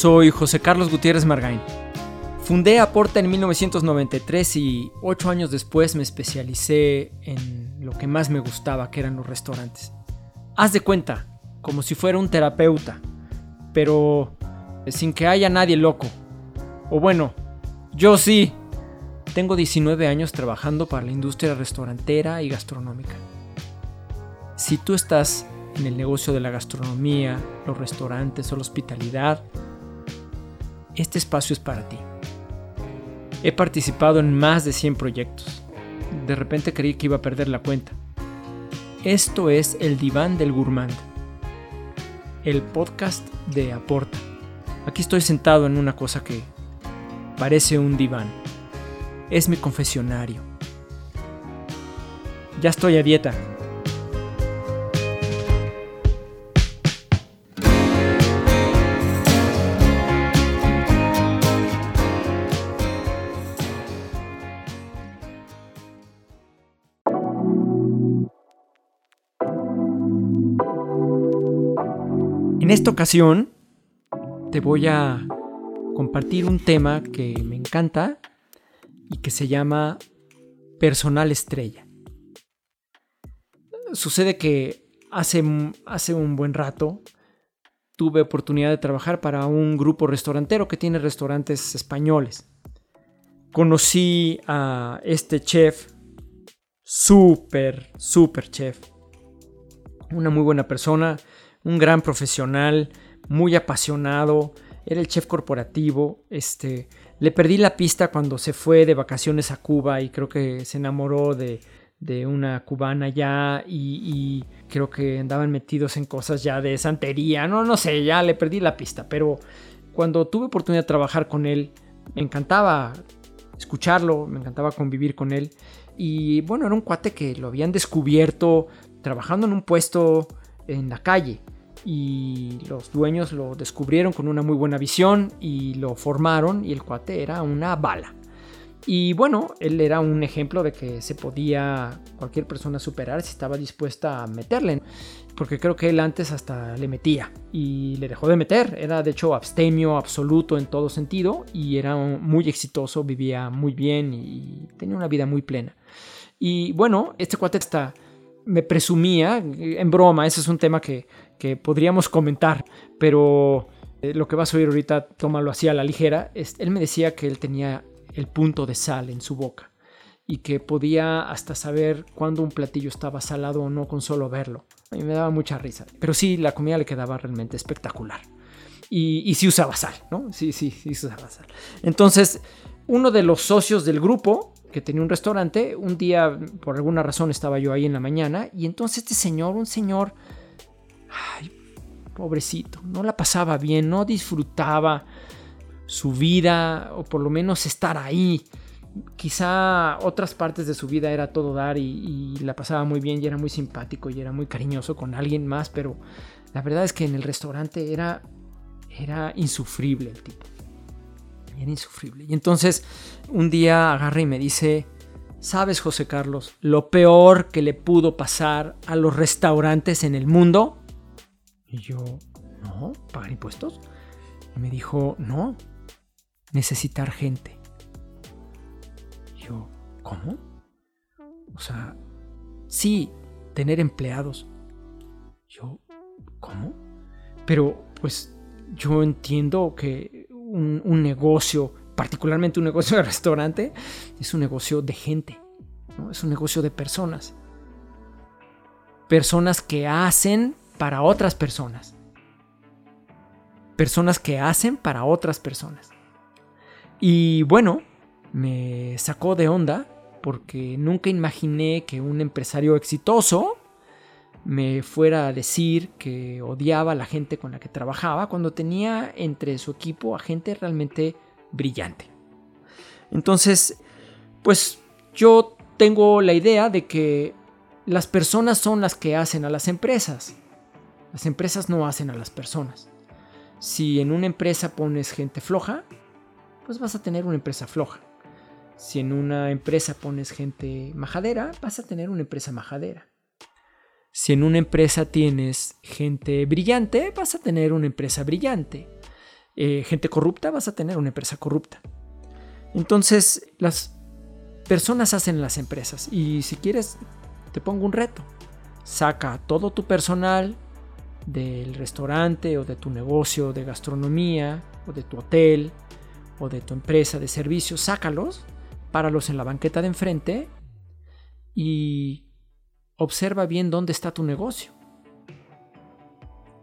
Soy José Carlos Gutiérrez Margain. Fundé Aporta en 1993 y ocho años después me especialicé en lo que más me gustaba, que eran los restaurantes. Haz de cuenta, como si fuera un terapeuta, pero sin que haya nadie loco. O bueno, yo sí. Tengo 19 años trabajando para la industria restaurantera y gastronómica. Si tú estás en el negocio de la gastronomía, los restaurantes o la hospitalidad, este espacio es para ti. He participado en más de 100 proyectos. De repente creí que iba a perder la cuenta. Esto es El Diván del Gourmand, el podcast de Aporta. Aquí estoy sentado en una cosa que parece un diván. Es mi confesionario. Ya estoy a dieta, En esta ocasión te voy a compartir un tema que me encanta y que se llama personal estrella. Sucede que hace, hace un buen rato tuve oportunidad de trabajar para un grupo restaurantero que tiene restaurantes españoles. Conocí a este chef, súper, súper chef. Una muy buena persona un gran profesional, muy apasionado, era el chef corporativo, este, le perdí la pista cuando se fue de vacaciones a Cuba y creo que se enamoró de, una cubana ya y, creo que andaban metidos en cosas ya de santería, no, no sé, ya le perdí la pista, pero cuando tuve oportunidad de trabajar con él, me encantaba escucharlo, me encantaba convivir con él y bueno, era un cuate que lo habían descubierto trabajando en un puesto en la calle y los dueños lo descubrieron con una muy buena visión y lo formaron y el cuate era una bala. Y bueno, él era un ejemplo de que se podía cualquier persona superar si estaba dispuesta a meterle. Porque creo que él antes hasta le metía y le dejó de meter. Era de hecho abstemio absoluto en todo sentido y era muy exitoso, vivía muy bien y tenía una vida muy plena. Y bueno, este cuate está me presumía, en broma, ese es un tema que, podríamos comentar, pero eh, lo que vas a oír ahorita, tómalo así a la ligera, él me decía que él tenía el punto de sal en su boca y que podía hasta saber cuándo un platillo estaba salado o no con solo verlo. A mí me daba mucha risa, pero sí, la comida le quedaba realmente espectacular. Y, y sí usaba sal, ¿no? Sí, sí, sí usaba sal. Entonces, uno de los socios del grupo que tenía un restaurante. Un día, por alguna razón, estaba yo ahí en la mañana y entonces este señor, un señor, pobrecito, no la pasaba bien, no disfrutaba su vida o por lo menos estar ahí. Quizá otras partes de su vida era todo dar y, la pasaba muy bien y era muy simpático y era muy cariñoso con alguien más, pero la verdad es que en el restaurante era, era insufrible el tipo era insufrible. Y entonces un día agarra y me dice, ¿sabes José Carlos lo peor que le pudo pasar a los restaurantes en el mundo? Y yo, no, pagar impuestos. Y me dijo, no, necesitar gente. Y yo, ¿cómo? O sea, sí, tener empleados. Yo, ¿cómo? Pero pues yo entiendo que un, negocio, particularmente un negocio de restaurante, es un negocio de gente, es un negocio de personas. Personas que hacen para otras personas. Personas que hacen para otras personas. Y bueno, me sacó de onda porque nunca imaginé que un empresario exitoso me fuera a decir que odiaba a la gente con la que trabajaba cuando tenía entre su equipo a gente realmente brillante. Entonces, pues yo tengo la idea de que las personas son las que hacen a las empresas. Las empresas no hacen a las personas. Si en una empresa pones gente floja, pues vas a tener una empresa floja. Si en una empresa pones gente majadera, vas a tener una empresa majadera. Si en una empresa tienes gente brillante, vas a tener una empresa brillante. eh, gente corrupta, vas a tener una empresa corrupta. Entonces, las personas hacen las empresas y si quieres, te pongo un reto. Saca todo tu personal del restaurante o de tu negocio de gastronomía o de tu hotel o de tu empresa de servicios, sácalos, páralos en la banqueta de enfrente y observa bien dónde está tu negocio.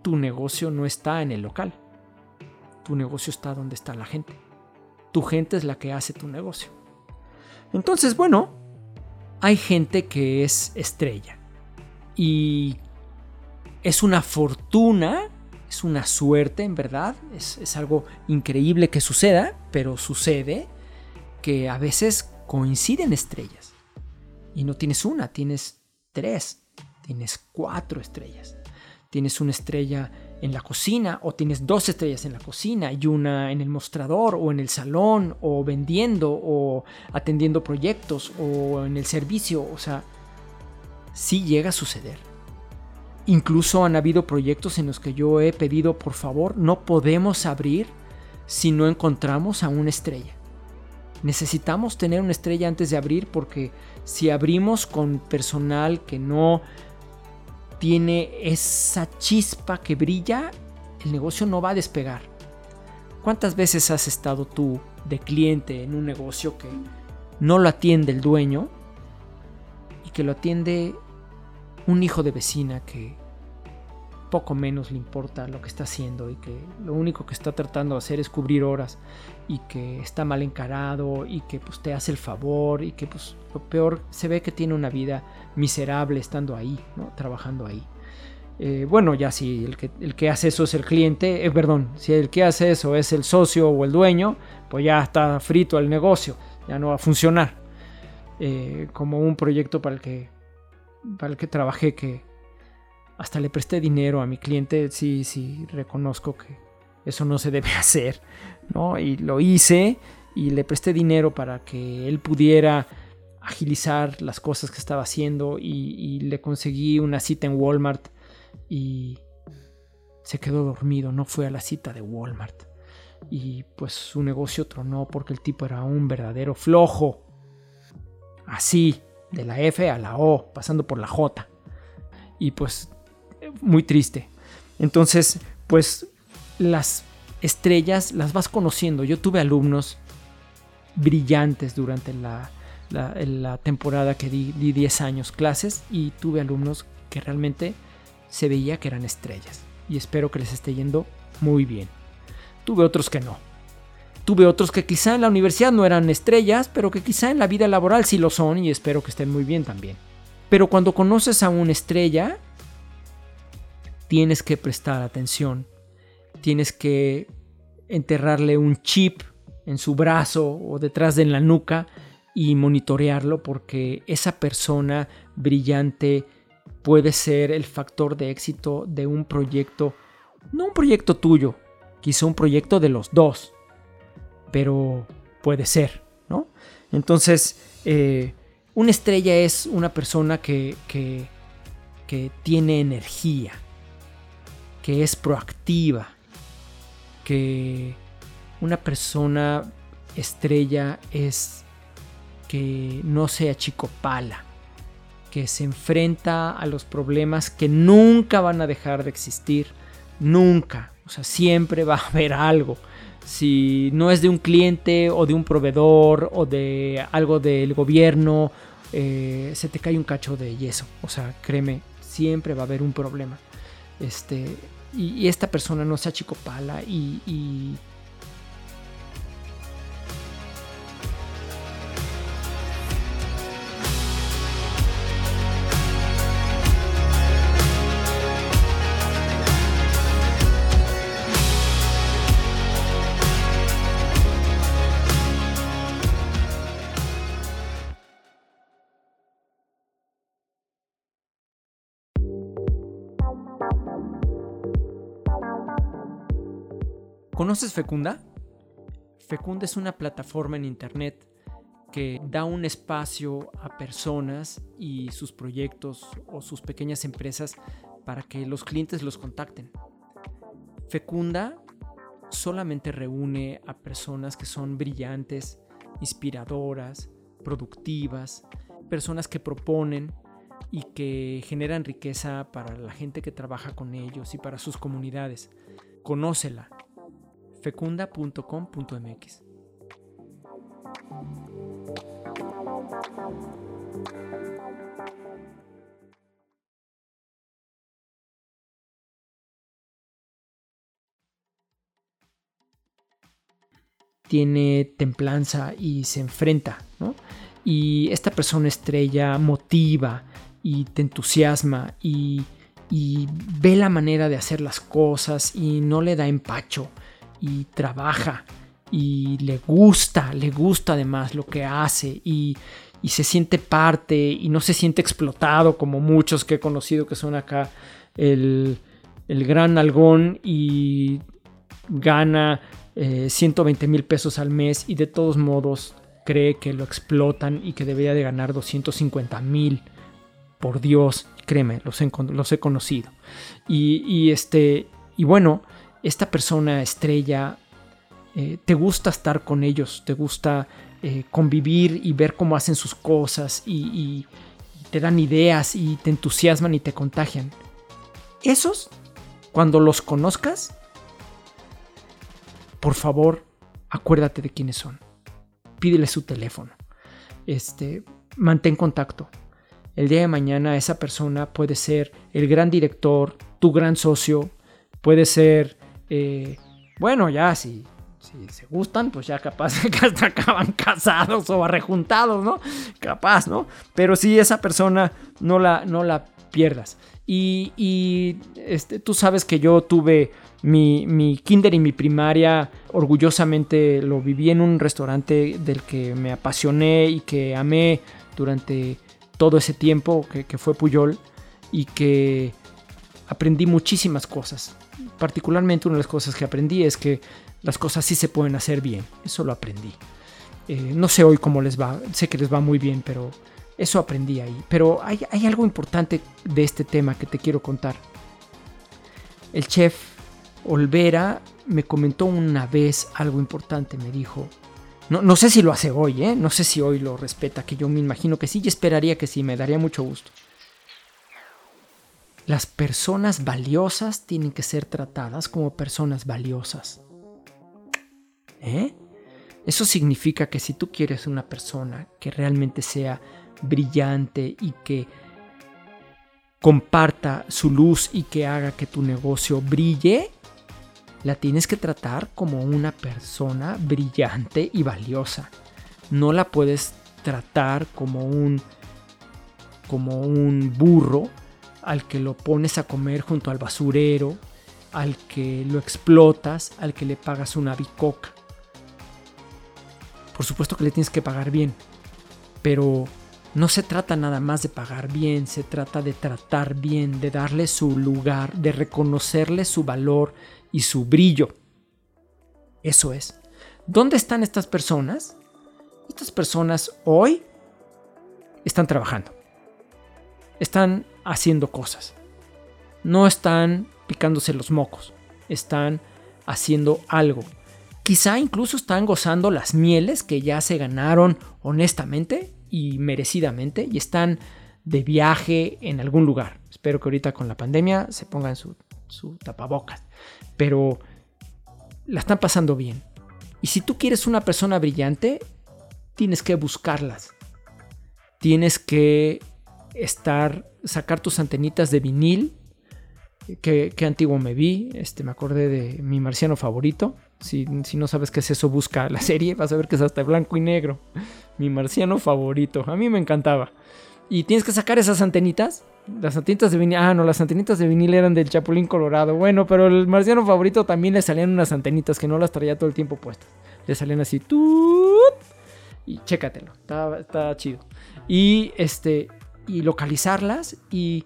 Tu negocio no está en el local. Tu negocio está donde está la gente. Tu gente es la que hace tu negocio. Entonces, bueno, hay gente que es estrella. Y es una fortuna, es una suerte en verdad, es, es, algo increíble que suceda, pero sucede que a veces coinciden estrellas. Y no tienes una, tienes tres, tienes cuatro estrellas. Tienes una estrella en la cocina o tienes dos estrellas en la cocina y una en el mostrador o en el salón o vendiendo o atendiendo proyectos o en el servicio. O sea, sí llega a suceder. Incluso han habido proyectos en los que yo he pedido, por favor, no podemos abrir si no encontramos a una estrella. Necesitamos tener una estrella antes de abrir porque si abrimos con personal que no tiene esa chispa que brilla, el negocio no va a despegar. ¿Cuántas veces has estado tú de cliente en un negocio que no lo atiende el dueño y que lo atiende un hijo de vecina que poco menos le importa lo que está haciendo y que lo único que está tratando de hacer es cubrir horas y que está mal encarado y que pues te hace el favor y que pues lo peor se ve que tiene una vida miserable estando ahí, ¿no? trabajando ahí. Eh, bueno, ya si el que, el que hace eso es el cliente, eh, perdón, si el que hace eso es el socio o el dueño, pues ya está frito el negocio, ya no va a funcionar. Eh, como un proyecto para el que, para el que trabajé que hasta le presté dinero a mi cliente, sí, sí, reconozco que eso no se debe hacer, ¿no? Y lo hice y le presté dinero para que él pudiera agilizar las cosas que estaba haciendo y, le conseguí una cita en Walmart y se quedó dormido, no fue a la cita de Walmart. Y pues su negocio tronó porque el tipo era un verdadero flojo. Así, de la F a la O, pasando por la J. Y pues muy triste. Entonces, pues las estrellas las vas conociendo. Yo tuve alumnos brillantes durante la, la, temporada que di, 10 años clases y tuve alumnos que realmente se veía que eran estrellas. Y espero que les esté yendo muy bien. Tuve otros que no. Tuve otros que quizá en la universidad no eran estrellas, pero que quizá en la vida laboral sí lo son y espero que estén muy bien también. Pero cuando conoces a una estrella, tienes que prestar atención. Tienes que enterrarle un chip en su brazo o detrás de la nuca y monitorearlo porque esa persona brillante puede ser el factor de éxito de un proyecto, no un proyecto tuyo, quizá un proyecto de los dos, pero puede ser, ¿no? Entonces, eh, una estrella es una persona que, que, que tiene energía, que es proactiva, que una persona estrella es que no se achicopala, que se enfrenta a los problemas que nunca van a dejar de existir, nunca, o sea, siempre va a haber algo. Si no es de un cliente o de un proveedor o de algo del gobierno, eh, se te cae un cacho de yeso. O sea, créeme, siempre va a haber un problema. Este, y, esta persona no se achicopala y, y ¿Conoces Fecunda? Fecunda es una plataforma en Internet que da un espacio a personas y sus proyectos o sus pequeñas empresas para que los clientes los contacten. Fecunda solamente reúne a personas que son brillantes, inspiradoras, productivas, personas que proponen y que generan riqueza para la gente que trabaja con ellos y para sus comunidades. Conócela. fecunda.com.mx. tiene templanza y se enfrenta, ¿no? Y esta persona estrella motiva y te entusiasma y, y ve la manera de hacer las cosas y no le da empacho y trabaja y le gusta, le gusta además lo que hace y, y, se siente parte y no se siente explotado como muchos que he conocido que son acá el, el gran algón y gana 120 eh, mil pesos al mes y de todos modos cree que lo explotan y que debería de ganar 250 mil. Por Dios, créeme, los he, los he conocido. Y, este, y bueno, esta persona estrella, eh, te gusta estar con ellos, te gusta eh, convivir y ver cómo hacen sus cosas y, y te dan ideas y te entusiasman y te contagian. Esos, cuando los conozcas, por favor, acuérdate de quiénes son. Pídele su teléfono. Este, mantén contacto. El día de mañana esa persona puede ser el gran director, tu gran socio, puede ser, eh, bueno, ya si, se gustan, pues ya capaz que hasta acaban casados o arrejuntados, ¿no? Capaz, ¿no? Pero si esa persona no la, no la pierdas. Y, este, tú sabes que yo tuve mi, kinder y mi primaria, orgullosamente lo viví en un restaurante del que me apasioné y que amé durante todo ese tiempo, que, fue Puyol, y que aprendí muchísimas cosas. Particularmente una de las cosas que aprendí es que las cosas sí se pueden hacer bien. Eso lo aprendí. Eh, no sé hoy cómo les va, sé que les va muy bien, pero eso aprendí ahí. Pero hay, algo importante de este tema que te quiero contar. El chef Olvera me comentó una vez algo importante, me dijo, no, no, sé si lo hace hoy, ¿eh? no sé si hoy lo respeta, que yo me imagino que sí y esperaría que sí, me daría mucho gusto. Las personas valiosas tienen que ser tratadas como personas valiosas. ¿Eh? Eso significa que si tú quieres una persona que realmente sea brillante y que comparta su luz y que haga que tu negocio brille, la tienes que tratar como una persona brillante y valiosa. No la puedes tratar como un como un burro al que lo pones a comer junto al basurero, al que lo explotas, al que le pagas una bicoca. Por supuesto que le tienes que pagar bien, pero no se trata nada más de pagar bien, se trata de tratar bien, de darle su lugar, de reconocerle su valor y su brillo. Eso es. ¿Dónde están estas personas? Estas personas hoy están trabajando. Están haciendo cosas. No están picándose los mocos. Están haciendo algo. Quizá incluso están gozando las mieles que ya se ganaron honestamente y merecidamente y están de viaje en algún lugar. Espero que ahorita con la pandemia se pongan su, su tapabocas. Pero la están pasando bien. Y si tú quieres una persona brillante, tienes que buscarlas. Tienes que estar, sacar tus antenitas de vinil. Qué, antiguo me vi. Este, me acordé de mi marciano favorito. Si, si, no sabes qué es eso, busca la serie. Vas a ver que es hasta blanco y negro mi marciano favorito. A mí me encantaba. Y tienes que sacar esas antenitas. Las antenitas de vinil. Ah, no, las antenitas de vinil eran del Chapulín Colorado. Bueno, pero el marciano favorito también le salían unas antenitas que no las traía todo el tiempo puestas. Le salían así. Y chécatelo. Está, chido. Y este. Y localizarlas. Y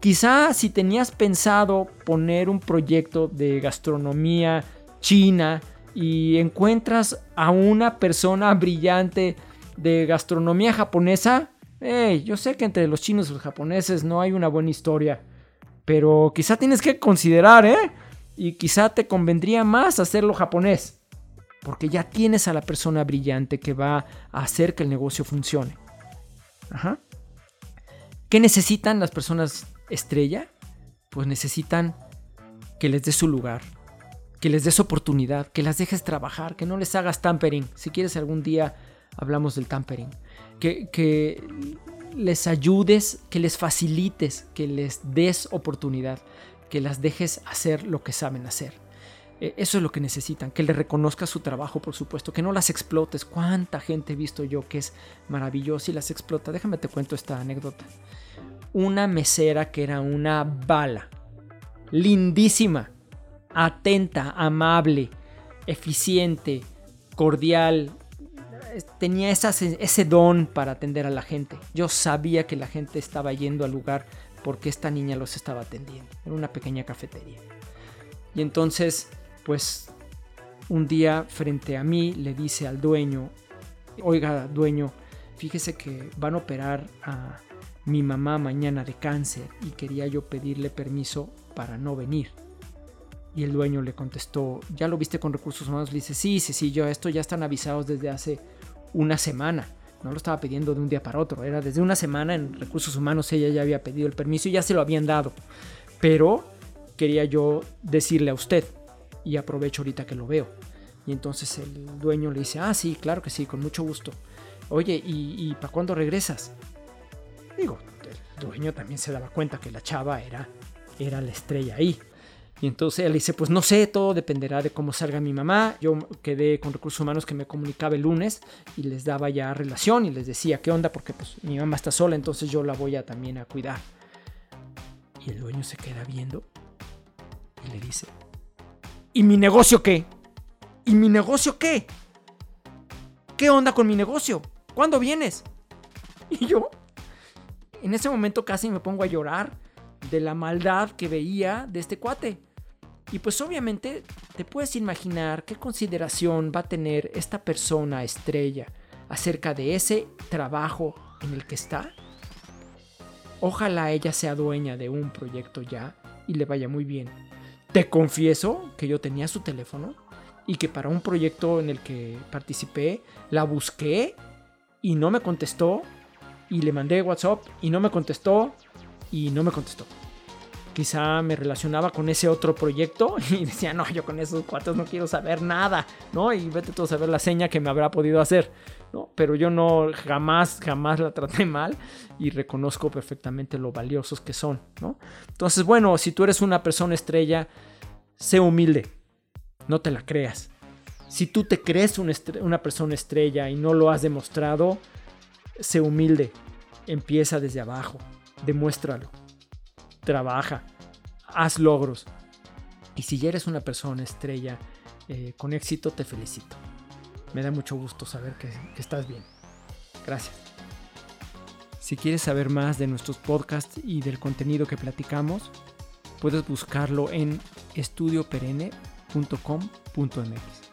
quizá si tenías pensado poner un proyecto de gastronomía china. Y encuentras a una persona brillante de gastronomía japonesa, yo sé que entre los chinos y los japoneses no hay una buena historia, pero quizá tienes que considerar, ¿eh? Y quizá te convendría más hacerlo japonés, porque ya tienes a la persona brillante que va a hacer que el negocio funcione. Ajá. ¿Qué necesitan las personas estrella? Pues necesitan que les des su lugar, que les des oportunidad, que las dejes trabajar, que no les hagas tampering. Si quieres algún día hablamos del tampering. Que, que les ayudes, que les facilites, que les des oportunidad, que las dejes hacer lo que saben hacer. E, eso es lo que necesitan, que les reconozcas su trabajo, por supuesto, que no las explotes. ¿Cuánta gente he visto yo que es maravillosa y las explota? Déjame te cuento esta anécdota. Una mesera que era una bala, lindísima, atenta, amable, eficiente, cordial, tenía ese don para atender a la gente. Yo sabía que la gente estaba yendo al lugar porque esta niña los estaba atendiendo. Era una pequeña cafetería. Y entonces, pues, un día frente a mí le dice al dueño, oiga, dueño, fíjese que van a operar a mi mamá mañana de cáncer y quería yo pedirle permiso para no venir. Y el dueño le contestó, ¿ya lo viste con recursos humanos? Le dice, sí, sí, sí, yo esto ya están avisados desde hace una semana. No lo estaba pidiendo de un día para otro, era desde una semana en recursos humanos ella ya había pedido el permiso y ya se lo habían dado. Pero quería yo decirle a usted y aprovecho ahorita que lo veo. Y entonces el dueño le dice, ah, sí, claro que sí, con mucho gusto. Oye, ¿y, y para cuándo regresas? Digo, el dueño también se daba cuenta que la chava era, era la estrella ahí. Y entonces él dice, pues no sé, todo dependerá de cómo salga mi mamá. Yo quedé con recursos humanos que me comunicaba el lunes y les daba ya relación y les decía qué onda porque pues mi mamá está sola, entonces yo la voy a también a cuidar. Y el dueño se queda viendo y le dice, ¿y mi negocio qué? ¿Y mi negocio qué? ¿Qué onda con mi negocio? ¿Cuándo vienes? Y yo, en ese momento casi me pongo a llorar de la maldad que veía de este cuate. Y pues obviamente te puedes imaginar qué consideración va a tener esta persona estrella acerca de ese trabajo en el que está. Ojalá ella sea dueña de un proyecto ya y le vaya muy bien. Te confieso que yo tenía su teléfono y que para un proyecto en el que participé la busqué y no me contestó y le mandé WhatsApp y no me contestó y no me contestó quizá me relacionaba con ese otro proyecto y decía, no, yo con esos cuatro no quiero saber nada, ¿no? Y vete tú a saber la seña que me habrá podido hacer, Pero yo no, jamás, jamás la traté mal y reconozco perfectamente lo valiosos que son, ¿no? Entonces, bueno, si tú eres una persona estrella, sé humilde, no te la creas. Si tú te crees una, una persona estrella y no lo has demostrado, sé humilde, empieza desde abajo, demuéstralo trabaja, haz logros. Y si ya eres una persona estrella eh, con éxito, te felicito. Me da mucho gusto saber que, estás bien. Gracias. Si quieres saber más de nuestros podcasts y del contenido que platicamos, puedes buscarlo en estudioperenne.com.mx.